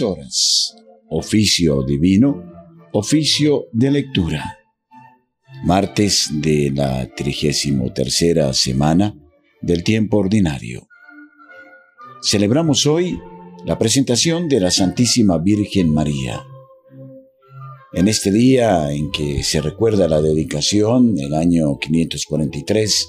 horas. Oficio divino, oficio de lectura. Martes de la trigésimo tercera semana del tiempo ordinario. Celebramos hoy la presentación de la Santísima Virgen María. En este día en que se recuerda la dedicación, el año 543,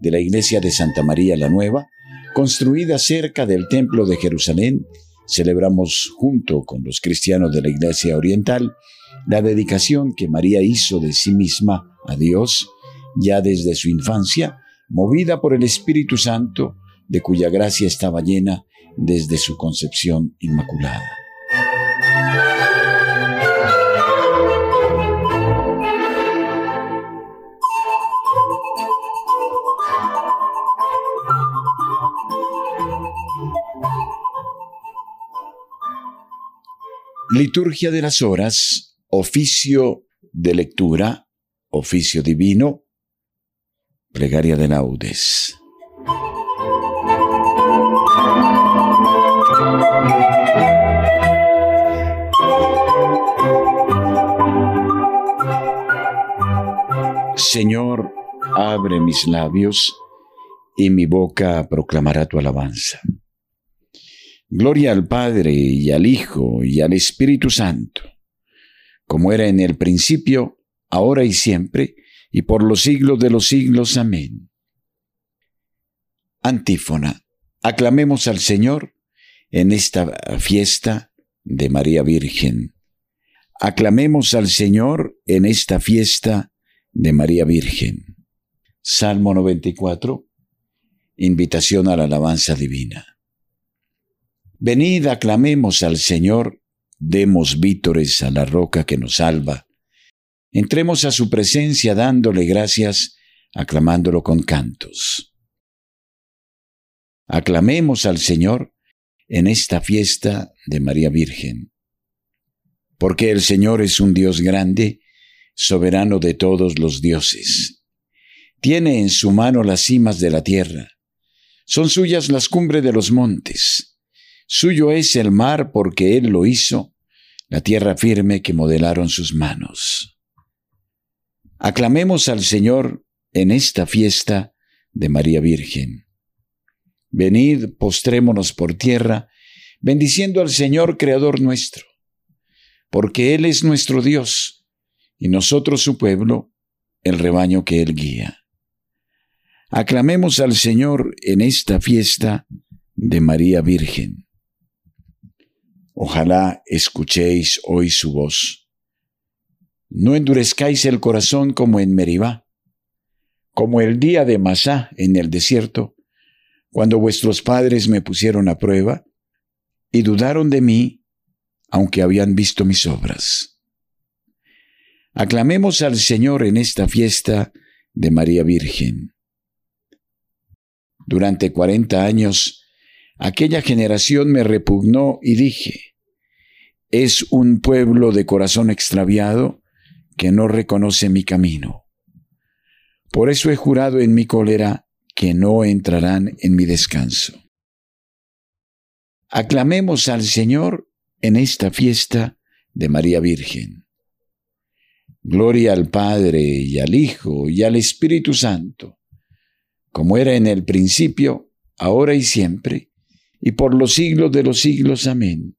de la iglesia de Santa María la Nueva, construida cerca del Templo de Jerusalén, celebramos junto con los cristianos de la Iglesia Oriental la dedicación que María hizo de sí misma a Dios ya desde su infancia, movida por el Espíritu Santo, de cuya gracia estaba llena desde su concepción inmaculada. Liturgia de las horas, oficio de lectura, oficio divino, plegaria de laudes. Señor, abre mis labios y mi boca proclamará tu alabanza. Gloria al Padre y al Hijo y al Espíritu Santo, como era en el principio, ahora y siempre, y por los siglos de los siglos. Amén. Antífona. Aclamemos al Señor en esta fiesta de María Virgen. Aclamemos al Señor en esta fiesta de María Virgen. Salmo 94. Invitación a la alabanza divina. Venid, aclamemos al Señor, demos vítores a la roca que nos salva. Entremos a su presencia dándole gracias, aclamándolo con cantos. Aclamemos al Señor en esta fiesta de María Virgen. Porque el Señor es un Dios grande, soberano de todos los dioses. Tiene en su mano las cimas de la tierra. Son suyas las cumbres de los montes. Suyo es el mar porque Él lo hizo, la tierra firme que modelaron sus manos. Aclamemos al Señor en esta fiesta de María Virgen. Venid, postrémonos por tierra, bendiciendo al Señor Creador nuestro, porque Él es nuestro Dios, y nosotros su pueblo, el rebaño que Él guía. Aclamemos al Señor en esta fiesta de María Virgen. Ojalá escuchéis hoy su voz. No endurezcáis el corazón como en Meribá, como el día de Masá en el desierto, cuando vuestros padres me pusieron a prueba y dudaron de mí, aunque habían visto mis obras. Aclamemos al Señor en esta fiesta de María Virgen. Durante cuarenta años, aquella generación me repugnó y dije, es un pueblo de corazón extraviado que no reconoce mi camino. Por eso he jurado en mi cólera que no entrarán en mi descanso. Aclamemos al Señor en esta fiesta de María Virgen. Gloria al Padre y al Hijo y al Espíritu Santo, como era en el principio, ahora y siempre, y por los siglos de los siglos. Amén.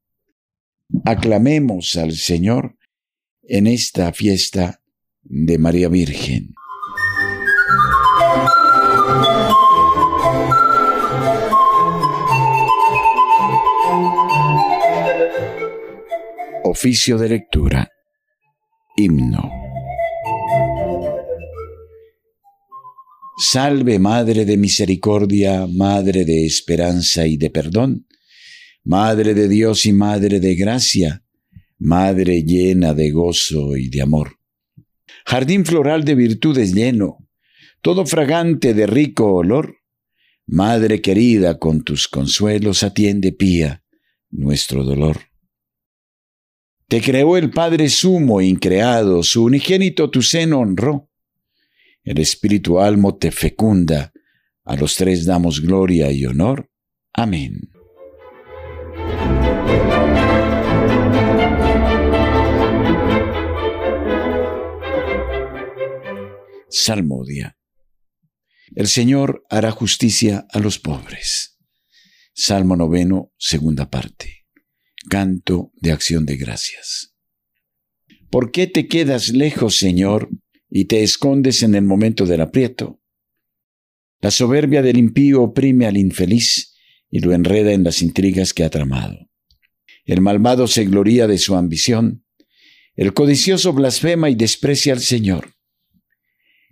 Aclamemos al Señor en esta fiesta de María Virgen. Oficio de lectura. Himno. Salve Madre de Misericordia, Madre de Esperanza y de Perdón Madre de Dios y Madre de Gracia, Madre llena de gozo y de amor. Jardín floral de virtudes lleno, todo fragante de rico olor, Madre querida, con tus consuelos atiende pía nuestro dolor. Te creó el Padre sumo, increado, su unigénito tu seno honró. El Espíritu Almo te fecunda, a los tres damos gloria y honor. Amén. Salmodia. El Señor hará justicia a los pobres. Salmo noveno, segunda parte. Canto de acción de gracias. ¿Por qué te quedas lejos, Señor, y te escondes en el momento del aprieto? La soberbia del impío oprime al infeliz, y lo enreda en las intrigas que ha tramado. El malvado se gloría de su ambición, el codicioso blasfema y desprecia al Señor.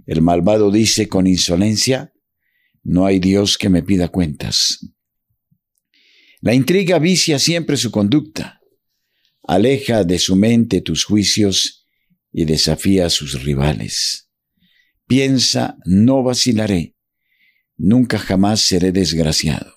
El malvado dice con insolencia, no hay Dios que me pida cuentas. La intriga vicia siempre su conducta, aleja de su mente tus juicios y desafía a sus rivales. Piensa, no vacilaré, nunca jamás seré desgraciado.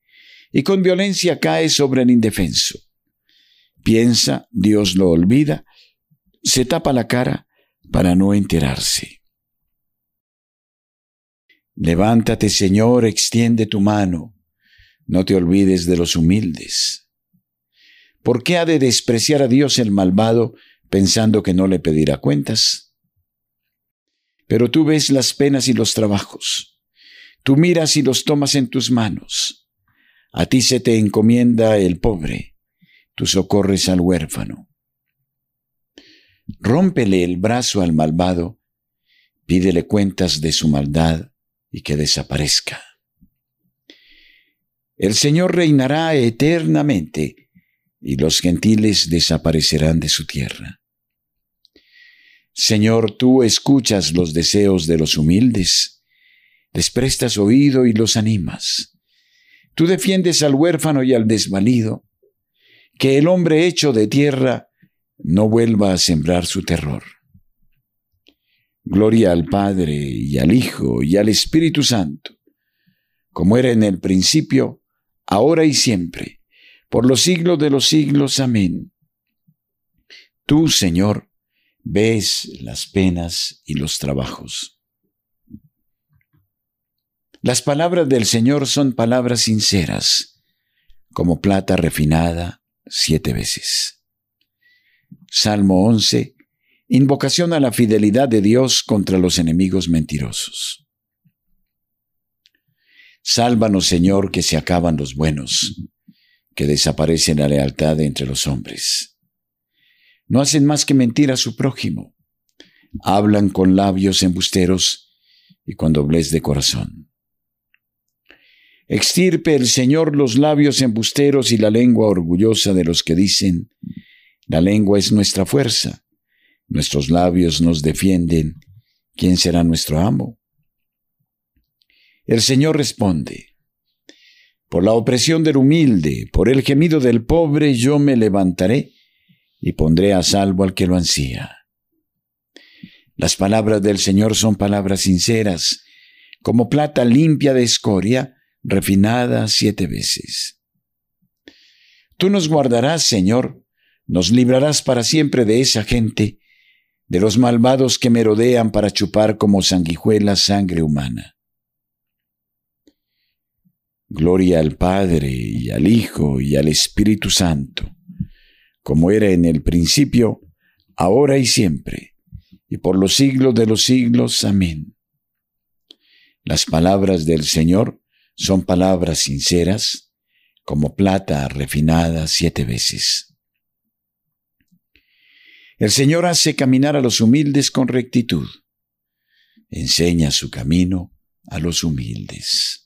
y con violencia cae sobre el indefenso. Piensa, Dios lo olvida, se tapa la cara para no enterarse. Levántate, Señor, extiende tu mano, no te olvides de los humildes. ¿Por qué ha de despreciar a Dios el malvado pensando que no le pedirá cuentas? Pero tú ves las penas y los trabajos, tú miras y los tomas en tus manos. A ti se te encomienda el pobre, tú socorres al huérfano. Rómpele el brazo al malvado, pídele cuentas de su maldad y que desaparezca. El Señor reinará eternamente y los gentiles desaparecerán de su tierra. Señor, tú escuchas los deseos de los humildes, les prestas oído y los animas. Tú defiendes al huérfano y al desvalido, que el hombre hecho de tierra no vuelva a sembrar su terror. Gloria al Padre y al Hijo y al Espíritu Santo, como era en el principio, ahora y siempre, por los siglos de los siglos. Amén. Tú, Señor, ves las penas y los trabajos. Las palabras del Señor son palabras sinceras, como plata refinada siete veces. Salmo 11. Invocación a la fidelidad de Dios contra los enemigos mentirosos. Sálvanos, Señor, que se acaban los buenos, que desaparece la lealtad entre los hombres. No hacen más que mentir a su prójimo, hablan con labios embusteros y con doblez de corazón. Extirpe el Señor los labios embusteros y la lengua orgullosa de los que dicen, la lengua es nuestra fuerza, nuestros labios nos defienden, ¿quién será nuestro amo? El Señor responde, por la opresión del humilde, por el gemido del pobre, yo me levantaré y pondré a salvo al que lo ansía. Las palabras del Señor son palabras sinceras, como plata limpia de escoria, refinada siete veces. Tú nos guardarás, Señor, nos librarás para siempre de esa gente, de los malvados que merodean para chupar como sanguijuela sangre humana. Gloria al Padre y al Hijo y al Espíritu Santo, como era en el principio, ahora y siempre, y por los siglos de los siglos. Amén. Las palabras del Señor son palabras sinceras, como plata refinada siete veces. El Señor hace caminar a los humildes con rectitud. Enseña su camino a los humildes.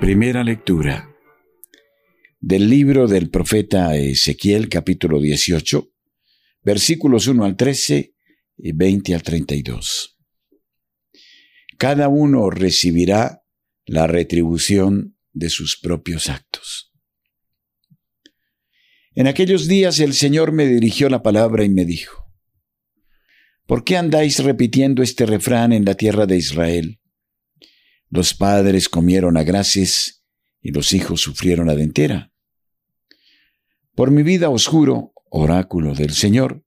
Primera lectura del libro del profeta Ezequiel capítulo 18, versículos 1 al 13 y 20 al 32. cada uno recibirá la retribución de sus propios actos. En aquellos días el Señor me dirigió la palabra y me dijo, ¿por qué andáis repitiendo este refrán en la tierra de Israel? Los padres comieron a graces y los hijos sufrieron a dentera. Por mi vida os juro, oráculo del Señor,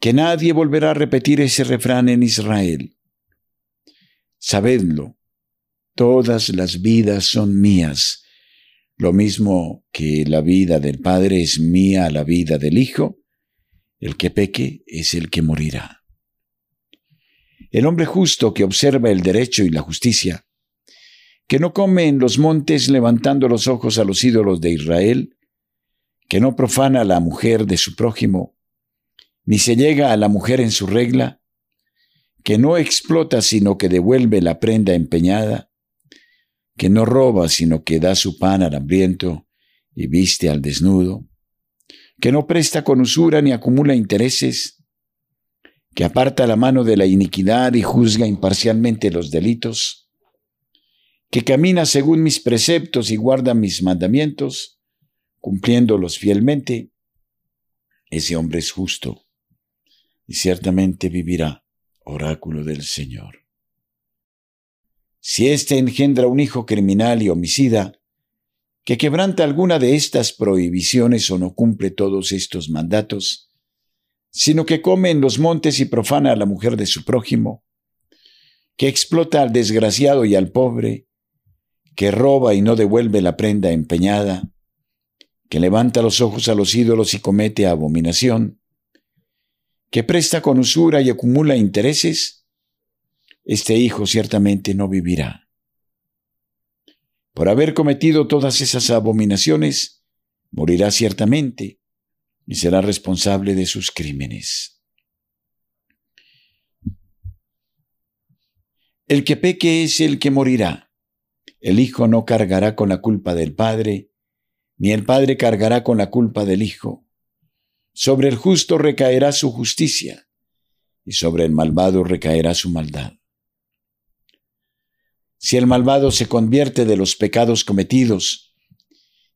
que nadie volverá a repetir ese refrán en Israel. Sabedlo, todas las vidas son mías, lo mismo que la vida del Padre es mía la vida del Hijo, el que peque es el que morirá. El hombre justo que observa el derecho y la justicia, que no come en los montes levantando los ojos a los ídolos de Israel, que no profana a la mujer de su prójimo, ni se llega a la mujer en su regla, que no explota sino que devuelve la prenda empeñada, que no roba sino que da su pan al hambriento y viste al desnudo, que no presta con usura ni acumula intereses, que aparta la mano de la iniquidad y juzga imparcialmente los delitos, que camina según mis preceptos y guarda mis mandamientos, cumpliéndolos fielmente, ese hombre es justo y ciertamente vivirá, oráculo del Señor. Si éste engendra un hijo criminal y homicida, que quebranta alguna de estas prohibiciones o no cumple todos estos mandatos, sino que come en los montes y profana a la mujer de su prójimo, que explota al desgraciado y al pobre, que roba y no devuelve la prenda empeñada, que levanta los ojos a los ídolos y comete abominación, que presta con usura y acumula intereses, este hijo ciertamente no vivirá. Por haber cometido todas esas abominaciones, morirá ciertamente y será responsable de sus crímenes. El que peque es el que morirá. El hijo no cargará con la culpa del padre, ni el padre cargará con la culpa del hijo. Sobre el justo recaerá su justicia, y sobre el malvado recaerá su maldad. Si el malvado se convierte de los pecados cometidos,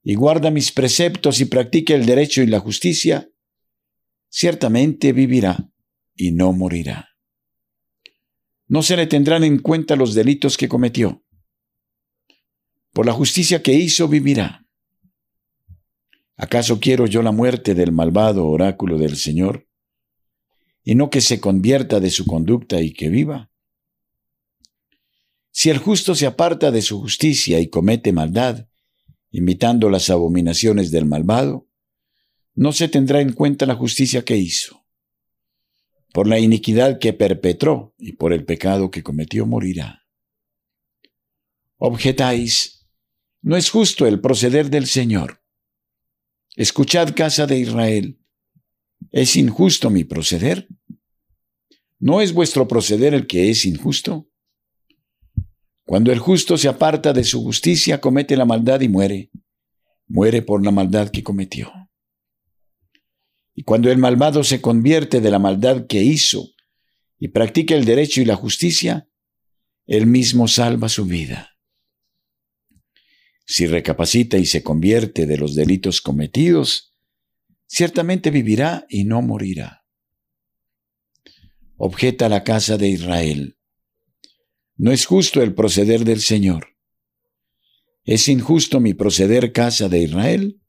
y guarda mis preceptos y practica el derecho y la justicia, ciertamente vivirá y no morirá. No se le tendrán en cuenta los delitos que cometió. Por la justicia que hizo vivirá. ¿Acaso quiero yo la muerte del malvado oráculo del Señor? Y no que se convierta de su conducta y que viva. Si el justo se aparta de su justicia y comete maldad, imitando las abominaciones del malvado, no se tendrá en cuenta la justicia que hizo. Por la iniquidad que perpetró y por el pecado que cometió morirá. Objetáis, no es justo el proceder del Señor Escuchad casa de Israel, ¿es injusto mi proceder? ¿No es vuestro proceder el que es injusto? Cuando el justo se aparta de su justicia, comete la maldad y muere. Muere por la maldad que cometió. Y cuando el malvado se convierte de la maldad que hizo y practica el derecho y la justicia, él mismo salva su vida. Si recapacita y se convierte de los delitos cometidos, ciertamente vivirá y no morirá. Objeta la casa de Israel. No es justo el proceder del Señor. ¿Es injusto mi proceder, casa de Israel?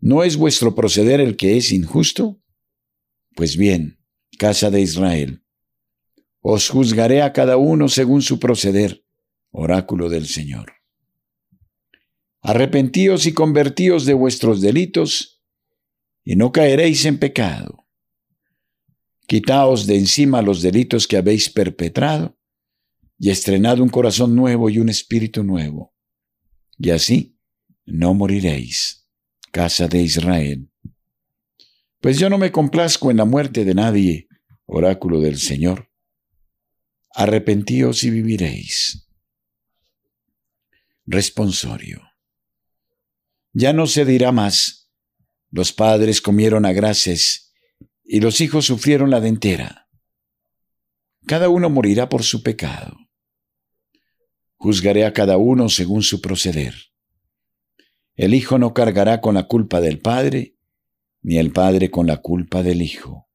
¿No es vuestro proceder el que es injusto? Pues bien, casa de Israel, os juzgaré a cada uno según su proceder, oráculo del Señor. Arrepentíos y convertíos de vuestros delitos, y no caeréis en pecado. Quitaos de encima los delitos que habéis perpetrado, y estrenad un corazón nuevo y un espíritu nuevo. Y así no moriréis, casa de Israel. Pues yo no me complazco en la muerte de nadie, oráculo del Señor. Arrepentíos y viviréis. Responsorio. Ya no se dirá más. Los padres comieron a graces y los hijos sufrieron la dentera. cada uno morirá por su pecado. Juzgaré a cada uno según su proceder. El Hijo no cargará con la culpa del Padre, ni el Padre con la culpa del Hijo.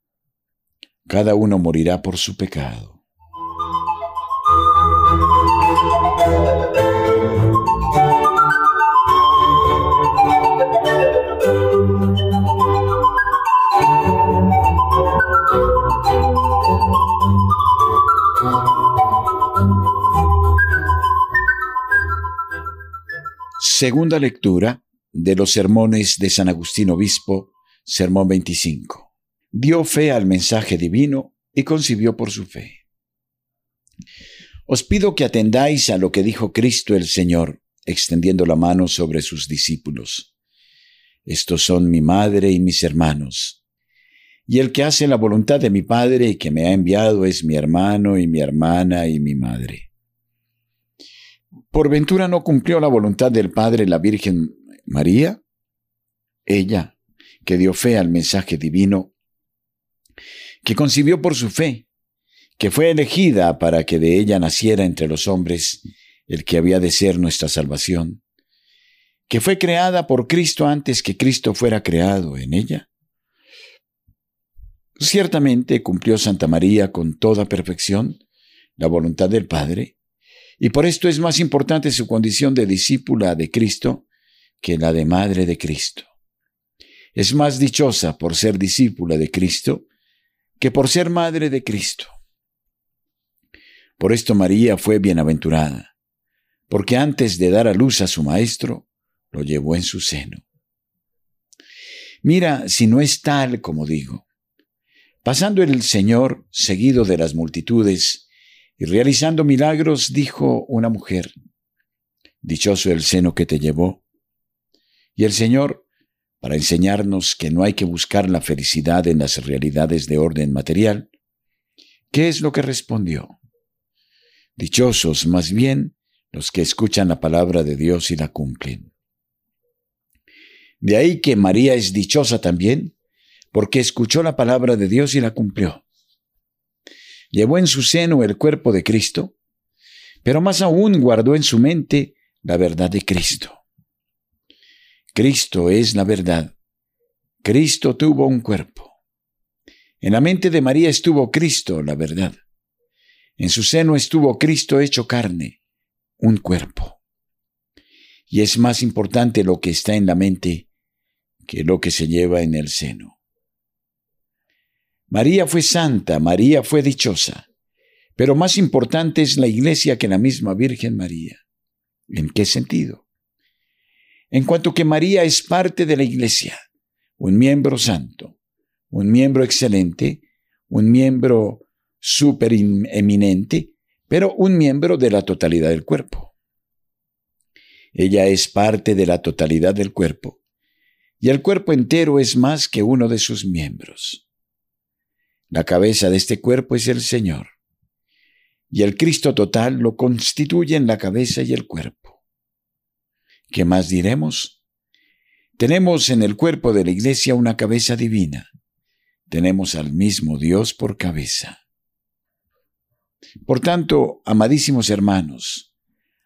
Cada uno morirá por su pecado. Segunda lectura de los sermones de San Agustín Obispo, Sermón 25. Dio fe al mensaje divino y concibió por su fe. Os pido que atendáis a lo que dijo Cristo el Señor, extendiendo la mano sobre sus discípulos. Estos son mi madre y mis hermanos. Y el que hace la voluntad de mi Padre y que me ha enviado es mi hermano y mi hermana y mi madre. ¿Por ventura no cumplió la voluntad del Padre la Virgen María? Ella, que dio fe al mensaje divino, que concibió por su fe, que fue elegida para que de ella naciera entre los hombres el que había de ser nuestra salvación, que fue creada por Cristo antes que Cristo fuera creado en ella. Ciertamente cumplió Santa María con toda perfección la voluntad del Padre, y por esto es más importante su condición de discípula de Cristo que la de madre de Cristo. Es más dichosa por ser discípula de Cristo que por ser madre de Cristo. Por esto María fue bienaventurada, porque antes de dar a luz a su maestro, lo llevó en su seno. Mira si no es tal como digo. Pasando el Señor, seguido de las multitudes, y realizando milagros, dijo una mujer, Dichoso el seno que te llevó. Y el Señor, para enseñarnos que no hay que buscar la felicidad en las realidades de orden material, ¿qué es lo que respondió? Dichosos más bien los que escuchan la palabra de Dios y la cumplen. De ahí que María es dichosa también, porque escuchó la palabra de Dios y la cumplió. Llevó en su seno el cuerpo de Cristo, pero más aún guardó en su mente la verdad de Cristo. Cristo es la verdad. Cristo tuvo un cuerpo. En la mente de María estuvo Cristo, la verdad. En su seno estuvo Cristo hecho carne, un cuerpo. Y es más importante lo que está en la mente que lo que se lleva en el seno. María fue santa, María fue dichosa, pero más importante es la iglesia que la misma Virgen María. ¿En qué sentido? En cuanto que María es parte de la iglesia, un miembro santo, un miembro excelente, un miembro eminente, pero un miembro de la totalidad del cuerpo. Ella es parte de la totalidad del cuerpo, y el cuerpo entero es más que uno de sus miembros. La cabeza de este cuerpo es el Señor, y el Cristo total lo constituyen la cabeza y el cuerpo. ¿Qué más diremos? Tenemos en el cuerpo de la Iglesia una cabeza divina. Tenemos al mismo Dios por cabeza. Por tanto, amadísimos hermanos,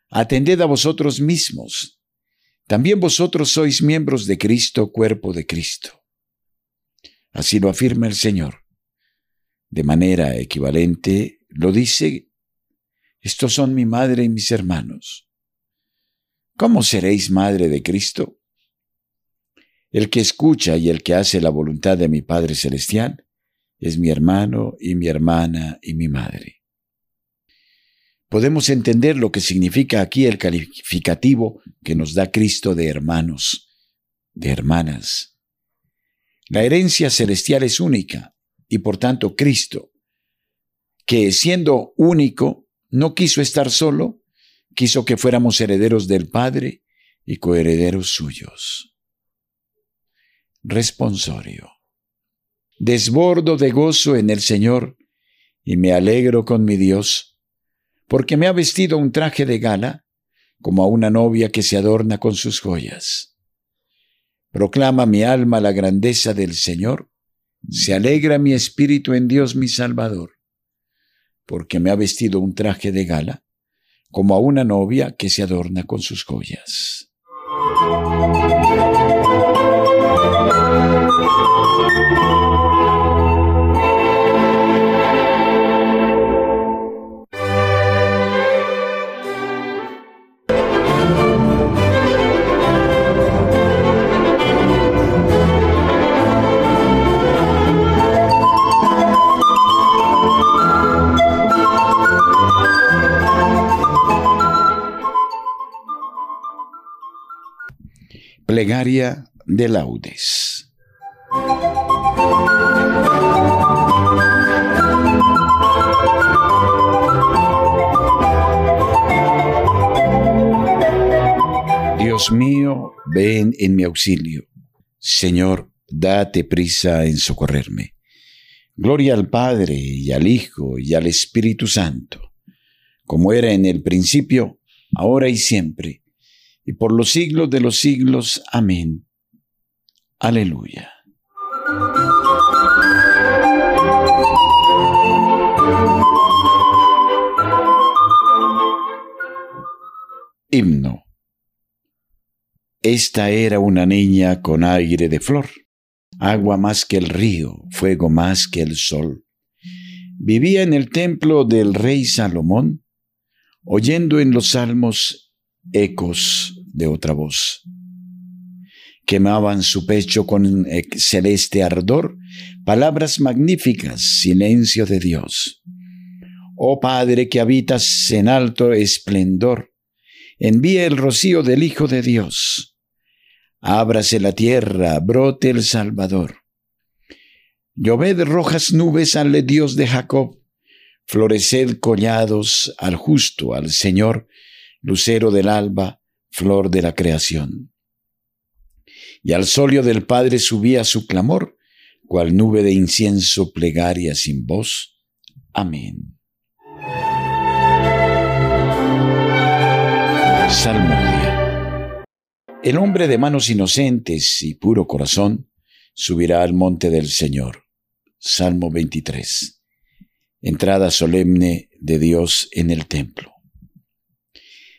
atended a vosotros mismos. También vosotros sois miembros de Cristo, cuerpo de Cristo. Así lo afirma el Señor. De manera equivalente, lo dice, estos son mi madre y mis hermanos. ¿Cómo seréis madre de Cristo? El que escucha y el que hace la voluntad de mi Padre Celestial es mi hermano y mi hermana y mi madre podemos entender lo que significa aquí el calificativo que nos da Cristo de hermanos, de hermanas. La herencia celestial es única y por tanto Cristo, que siendo único, no quiso estar solo, quiso que fuéramos herederos del Padre y coherederos suyos. Responsorio. Desbordo de gozo en el Señor y me alegro con mi Dios porque me ha vestido un traje de gala, como a una novia que se adorna con sus joyas. Proclama mi alma la grandeza del Señor, se alegra mi espíritu en Dios mi Salvador, porque me ha vestido un traje de gala, como a una novia que se adorna con sus joyas. Plegaria de laudes. Dios mío, ven en mi auxilio. Señor, date prisa en socorrerme. Gloria al Padre y al Hijo y al Espíritu Santo, como era en el principio, ahora y siempre y por los siglos de los siglos. Amén. Aleluya. Himno. Esta era una niña con aire de flor, agua más que el río, fuego más que el sol. Vivía en el templo del rey Salomón, oyendo en los salmos ecos de otra voz. Quemaban su pecho con celeste ardor palabras magníficas, silencio de Dios. Oh Padre que habitas en alto esplendor, envía el rocío del Hijo de Dios. Ábrase la tierra, brote el Salvador. Lloved rojas nubes al Dios de Jacob, floreced collados al justo, al Señor, lucero del alba, flor de la creación. Y al solio del Padre subía su clamor, cual nube de incienso plegaria sin voz. Amén. Salmodia. El hombre de manos inocentes y puro corazón subirá al monte del Señor. Salmo 23. Entrada solemne de Dios en el templo.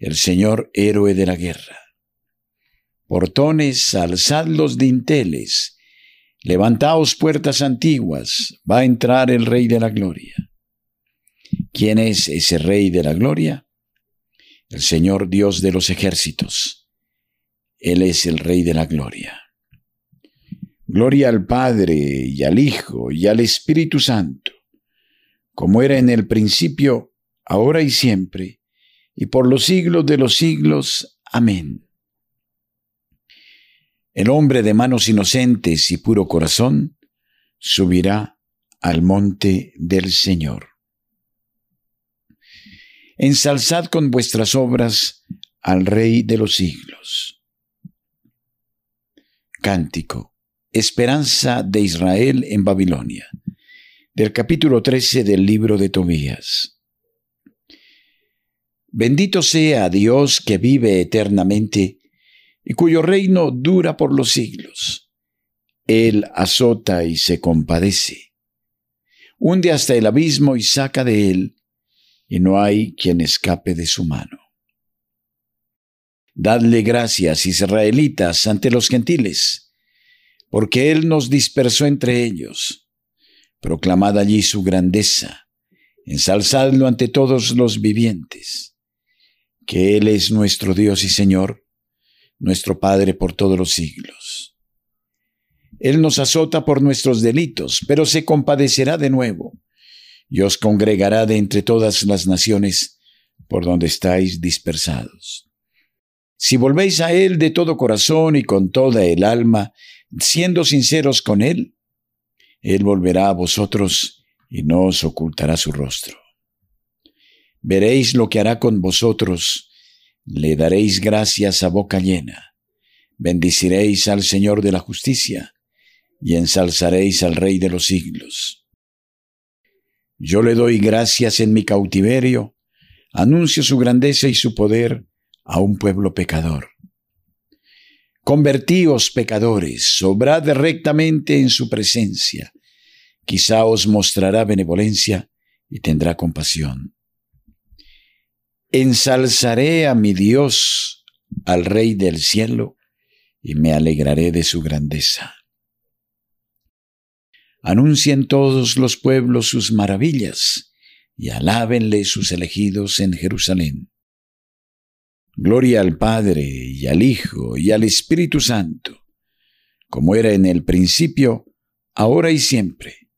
el Señor héroe de la guerra. Portones, alzad los dinteles, levantaos puertas antiguas, va a entrar el Rey de la Gloria. ¿Quién es ese Rey de la Gloria? El Señor Dios de los ejércitos. Él es el Rey de la Gloria. Gloria al Padre y al Hijo y al Espíritu Santo, como era en el principio, ahora y siempre, y por los siglos de los siglos. Amén. El hombre de manos inocentes y puro corazón subirá al monte del Señor. Ensalzad con vuestras obras al Rey de los siglos. Cántico. Esperanza de Israel en Babilonia. Del capítulo 13 del libro de Tobías. Bendito sea Dios que vive eternamente y cuyo reino dura por los siglos. Él azota y se compadece. Hunde hasta el abismo y saca de él, y no hay quien escape de su mano. Dadle gracias, israelitas, ante los gentiles, porque Él nos dispersó entre ellos. Proclamad allí su grandeza, ensalzadlo ante todos los vivientes que Él es nuestro Dios y Señor, nuestro Padre por todos los siglos. Él nos azota por nuestros delitos, pero se compadecerá de nuevo, y os congregará de entre todas las naciones por donde estáis dispersados. Si volvéis a Él de todo corazón y con toda el alma, siendo sinceros con Él, Él volverá a vosotros y no os ocultará su rostro. Veréis lo que hará con vosotros, le daréis gracias a boca llena, bendiciréis al Señor de la justicia, y ensalzaréis al Rey de los siglos. Yo le doy gracias en mi cautiverio, anuncio su grandeza y su poder a un pueblo pecador. Convertíos pecadores, sobrad rectamente en su presencia. Quizá os mostrará benevolencia y tendrá compasión. Ensalzaré a mi Dios, al Rey del cielo, y me alegraré de su grandeza. Anuncien todos los pueblos sus maravillas, y alábenle sus elegidos en Jerusalén. Gloria al Padre y al Hijo y al Espíritu Santo, como era en el principio, ahora y siempre,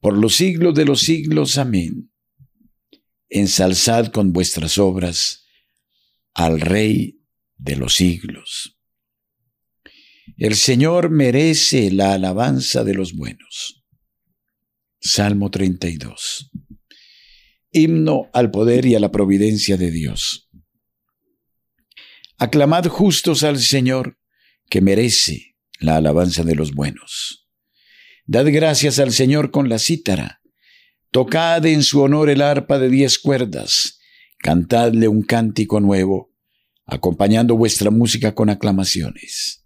por los siglos de los siglos. Amén. Ensalzad con vuestras obras al Rey de los siglos. El Señor merece la alabanza de los buenos. Salmo 32. Himno al poder y a la providencia de Dios. Aclamad justos al Señor, que merece la alabanza de los buenos. Dad gracias al Señor con la cítara. Tocad en su honor el arpa de diez cuerdas. Cantadle un cántico nuevo, acompañando vuestra música con aclamaciones.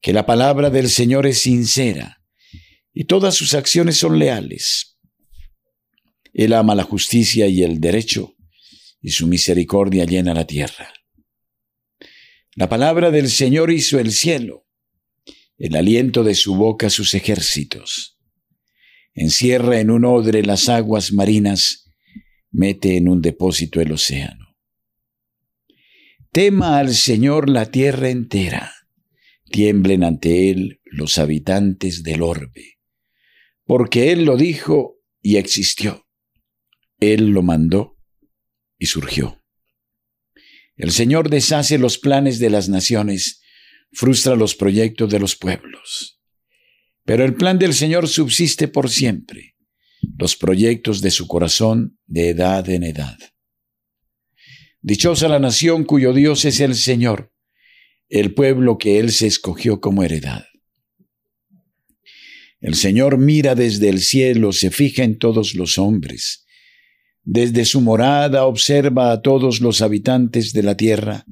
Que la palabra del Señor es sincera y todas sus acciones son leales. Él ama la justicia y el derecho, y su misericordia llena la tierra. La palabra del Señor hizo el cielo, el aliento de su boca sus ejércitos. Encierra en un odre las aguas marinas, mete en un depósito el océano. Tema al Señor la tierra entera, tiemblen ante Él los habitantes del orbe, porque Él lo dijo y existió, Él lo mandó y surgió. El Señor deshace los planes de las naciones, frustra los proyectos de los pueblos. Pero el plan del Señor subsiste por siempre, los proyectos de su corazón de edad en edad. Dichosa la nación cuyo Dios es el Señor, el pueblo que Él se escogió como heredad. El Señor mira desde el cielo, se fija en todos los hombres, desde su morada observa a todos los habitantes de la tierra.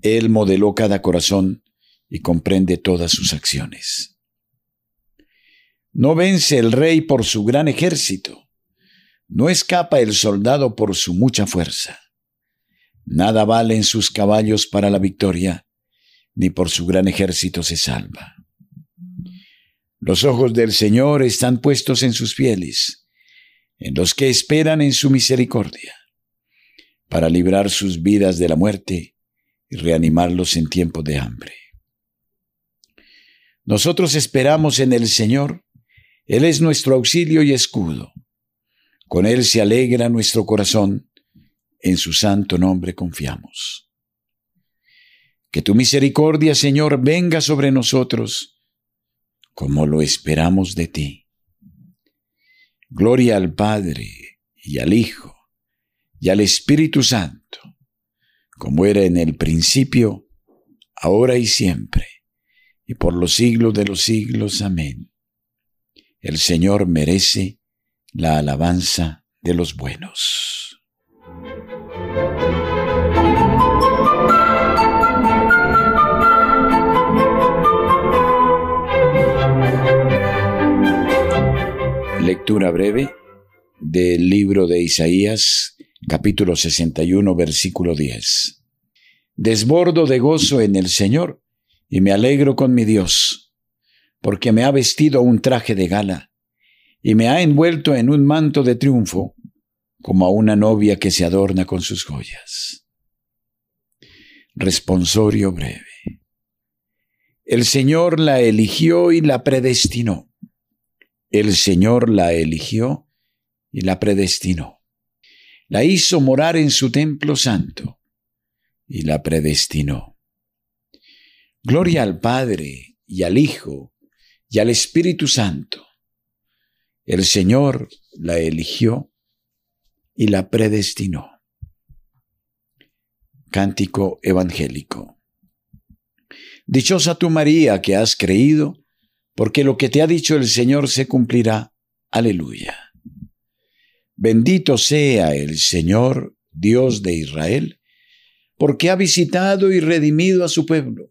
Él modeló cada corazón y comprende todas sus acciones. No vence el rey por su gran ejército. No escapa el soldado por su mucha fuerza. Nada valen sus caballos para la victoria, ni por su gran ejército se salva. Los ojos del Señor están puestos en sus fieles en los que esperan en su misericordia, para librar sus vidas de la muerte y reanimarlos en tiempo de hambre. Nosotros esperamos en el Señor, Él es nuestro auxilio y escudo. Con Él se alegra nuestro corazón, en su santo nombre confiamos. Que tu misericordia, Señor, venga sobre nosotros, como lo esperamos de ti. Gloria al Padre y al Hijo y al Espíritu Santo, como era en el principio, ahora y siempre, y por los siglos de los siglos. Amén. El Señor merece la alabanza de los buenos. Lectura breve del libro de Isaías, capítulo 61, versículo 10. Desbordo de gozo en el Señor y me alegro con mi Dios, porque me ha vestido un traje de gala y me ha envuelto en un manto de triunfo, como a una novia que se adorna con sus joyas. Responsorio breve. El Señor la eligió y la predestinó. El Señor la eligió y la predestinó. La hizo morar en su templo santo y la predestinó. Gloria al Padre y al Hijo y al Espíritu Santo. El Señor la eligió y la predestinó. Cántico Evangélico. Dichosa tú María que has creído, porque lo que te ha dicho el Señor se cumplirá. Aleluya. Bendito sea el Señor, Dios de Israel, porque ha visitado y redimido a su pueblo,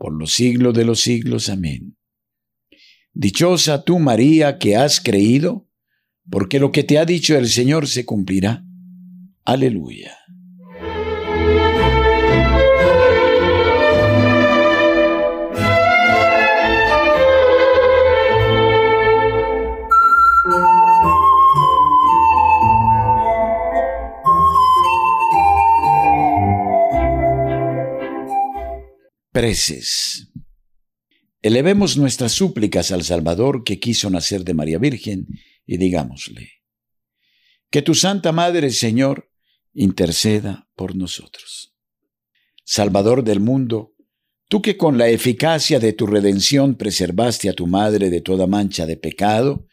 por los siglos de los siglos. Amén. Dichosa tú, María, que has creído, porque lo que te ha dicho el Señor se cumplirá. Aleluya. Preces. Elevemos nuestras súplicas al Salvador que quiso nacer de María Virgen y digámosle, que tu Santa Madre, Señor, interceda por nosotros. Salvador del mundo, tú que con la eficacia de tu redención preservaste a tu Madre de toda mancha de pecado,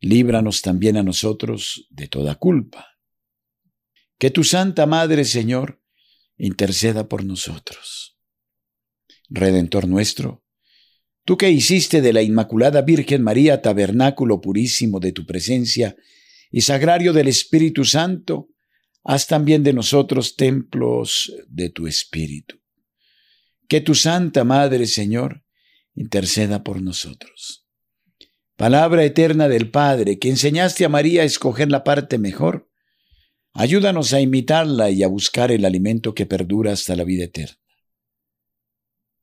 líbranos también a nosotros de toda culpa. Que tu Santa Madre, Señor, interceda por nosotros. Redentor nuestro, tú que hiciste de la Inmaculada Virgen María tabernáculo purísimo de tu presencia y sagrario del Espíritu Santo, haz también de nosotros templos de tu Espíritu. Que tu Santa Madre, Señor, interceda por nosotros. Palabra eterna del Padre, que enseñaste a María a escoger la parte mejor, ayúdanos a imitarla y a buscar el alimento que perdura hasta la vida eterna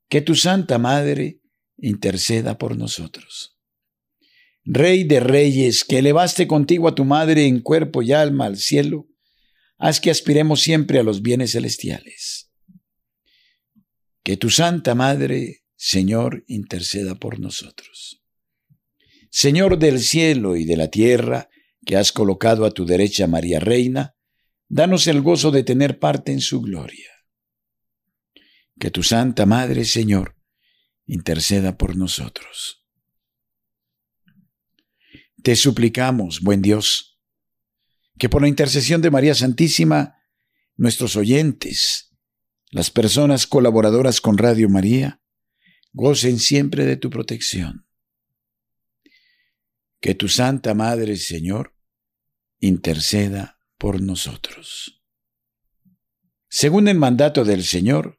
que tu Santa Madre interceda por nosotros. Rey de reyes, que elevaste contigo a tu Madre en cuerpo y alma al cielo, haz que aspiremos siempre a los bienes celestiales. Que tu Santa Madre, Señor, interceda por nosotros. Señor del cielo y de la tierra, que has colocado a tu derecha María Reina, danos el gozo de tener parte en su gloria que tu Santa Madre, Señor, interceda por nosotros. Te suplicamos, buen Dios, que por la intercesión de María Santísima, nuestros oyentes, las personas colaboradoras con Radio María, gocen siempre de tu protección. Que tu Santa Madre, Señor, interceda por nosotros. Según el mandato del Señor,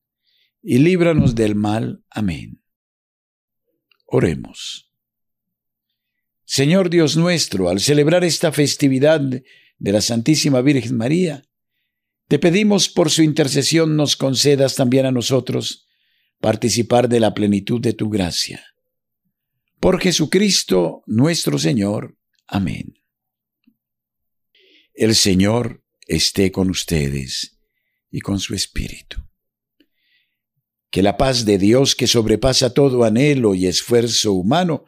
y líbranos del mal. Amén. Oremos. Señor Dios nuestro, al celebrar esta festividad de la Santísima Virgen María, te pedimos por su intercesión nos concedas también a nosotros participar de la plenitud de tu gracia. Por Jesucristo nuestro Señor. Amén. El Señor esté con ustedes y con su Espíritu. Que la paz de Dios, que sobrepasa todo anhelo y esfuerzo humano,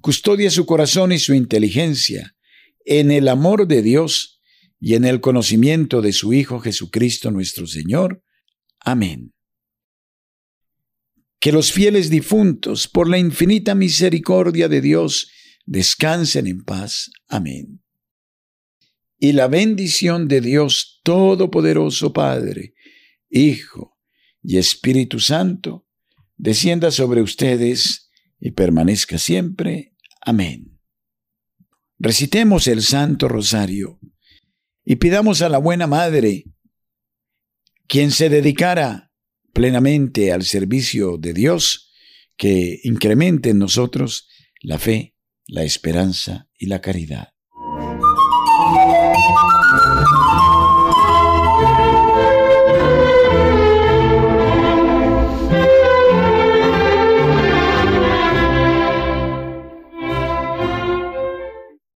custodie su corazón y su inteligencia en el amor de Dios y en el conocimiento de su Hijo Jesucristo nuestro Señor. Amén. Que los fieles difuntos, por la infinita misericordia de Dios, descansen en paz. Amén. Y la bendición de Dios Todopoderoso Padre, Hijo y Espíritu Santo, descienda sobre ustedes y permanezca siempre. Amén. Recitemos el Santo Rosario y pidamos a la buena Madre, quien se dedicara plenamente al servicio de Dios, que incremente en nosotros la fe, la esperanza y la caridad.